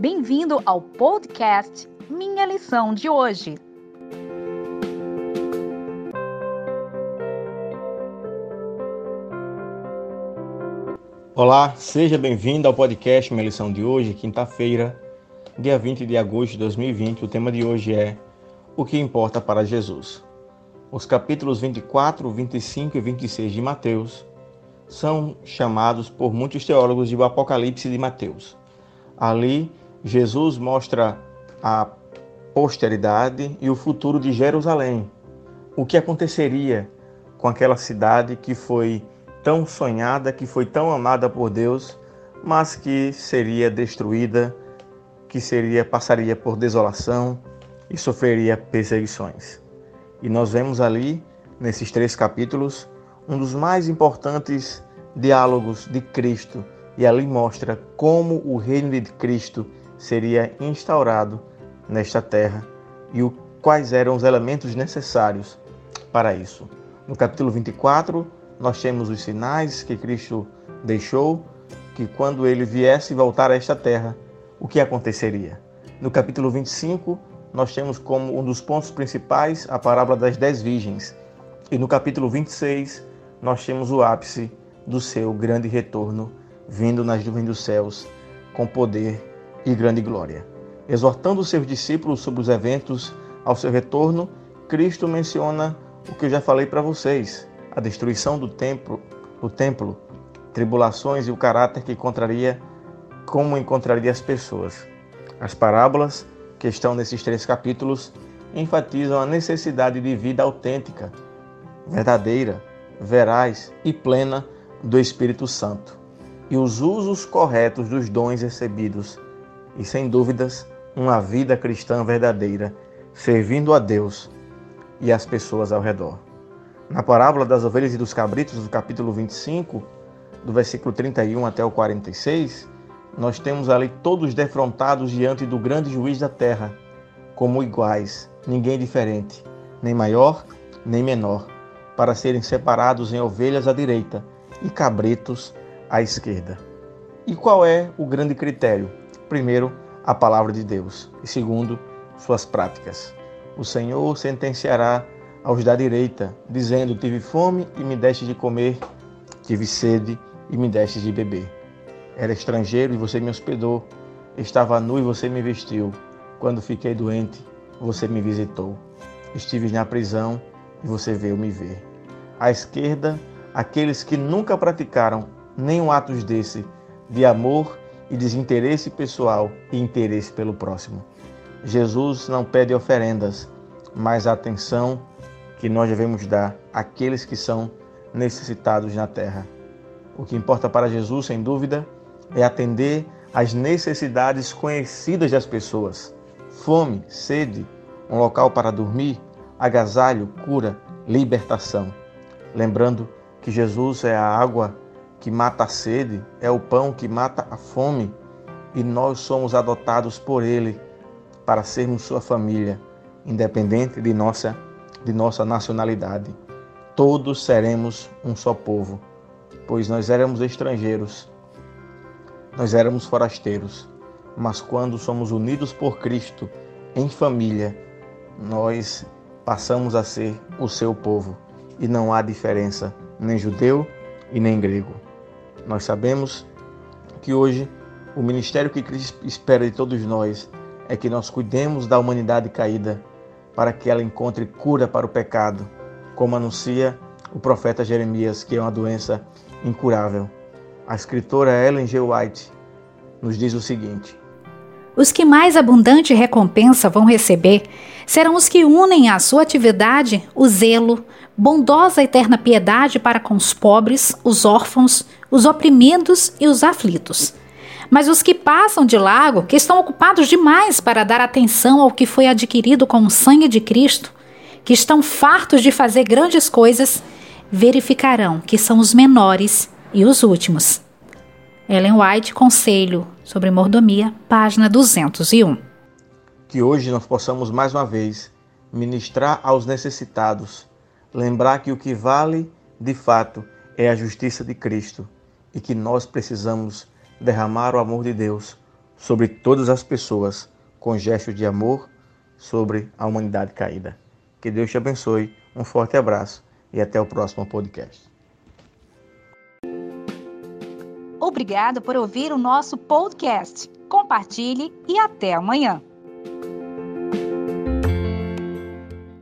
Bem-vindo ao podcast Minha Lição de Hoje. Olá, seja bem-vindo ao podcast Minha Lição de Hoje, quinta-feira, dia 20 de agosto de 2020. O tema de hoje é O que importa para Jesus. Os capítulos 24, 25 e 26 de Mateus são chamados por muitos teólogos de o Apocalipse de Mateus. Ali, Jesus mostra a posteridade e o futuro de Jerusalém. O que aconteceria com aquela cidade que foi tão sonhada, que foi tão amada por Deus, mas que seria destruída, que seria passaria por desolação e sofreria perseguições. E nós vemos ali nesses três capítulos um dos mais importantes diálogos de Cristo e ali mostra como o reino de Cristo seria instaurado nesta terra e o, quais eram os elementos necessários para isso. No capítulo 24, nós temos os sinais que Cristo deixou, que quando ele viesse voltar a esta terra, o que aconteceria. No capítulo 25, nós temos como um dos pontos principais a parábola das dez virgens. E no capítulo 26, nós temos o ápice do seu grande retorno, vindo nas nuvens dos céus, com poder e grande glória. Exortando seus discípulos sobre os eventos ao seu retorno, Cristo menciona o que eu já falei para vocês: a destruição do templo, do templo, tribulações e o caráter que encontraria, como encontraria as pessoas. As parábolas que estão nesses três capítulos enfatizam a necessidade de vida autêntica, verdadeira, veraz e plena do Espírito Santo e os usos corretos dos dons recebidos e, sem dúvidas, uma vida cristã verdadeira, servindo a Deus e as pessoas ao redor. Na parábola das ovelhas e dos cabritos, do capítulo 25, do versículo 31 até o 46, nós temos ali todos defrontados diante do grande juiz da terra, como iguais, ninguém diferente, nem maior, nem menor, para serem separados em ovelhas à direita e cabritos à esquerda. E qual é o grande critério? Primeiro, a palavra de Deus, e segundo, suas práticas. O Senhor sentenciará aos da direita, dizendo: Tive fome e me deste de comer, tive sede e me deste de beber. Era estrangeiro e você me hospedou, estava nu e você me vestiu. Quando fiquei doente, você me visitou. Estive na prisão e você veio me ver. À esquerda, aqueles que nunca praticaram nenhum atos desse de amor e desinteresse pessoal e interesse pelo próximo. Jesus não pede oferendas, mas a atenção que nós devemos dar àqueles que são necessitados na terra. O que importa para Jesus, sem dúvida, é atender às necessidades conhecidas das pessoas: fome, sede, um local para dormir, agasalho, cura, libertação. Lembrando que Jesus é a água que mata a sede, é o pão que mata a fome e nós somos adotados por Ele para sermos sua família, independente de nossa, de nossa nacionalidade. Todos seremos um só povo, pois nós éramos estrangeiros, nós éramos forasteiros, mas quando somos unidos por Cristo em família, nós passamos a ser o seu povo e não há diferença, nem judeu e nem grego. Nós sabemos que hoje o ministério que Cristo espera de todos nós é que nós cuidemos da humanidade caída para que ela encontre cura para o pecado, como anuncia o profeta Jeremias, que é uma doença incurável. A escritora Ellen G. White nos diz o seguinte: Os que mais abundante recompensa vão receber serão os que unem à sua atividade o zelo, bondosa eterna piedade para com os pobres, os órfãos, os oprimidos e os aflitos. Mas os que passam de largo, que estão ocupados demais para dar atenção ao que foi adquirido com o sangue de Cristo, que estão fartos de fazer grandes coisas, verificarão que são os menores e os últimos. Ellen White, Conselho sobre Mordomia, página 201. Que hoje nós possamos mais uma vez ministrar aos necessitados, lembrar que o que vale de fato é a justiça de Cristo e que nós precisamos derramar o amor de Deus sobre todas as pessoas com gestos de amor sobre a humanidade caída. Que Deus te abençoe, um forte abraço e até o próximo podcast. Obrigado por ouvir o nosso podcast. Compartilhe e até amanhã.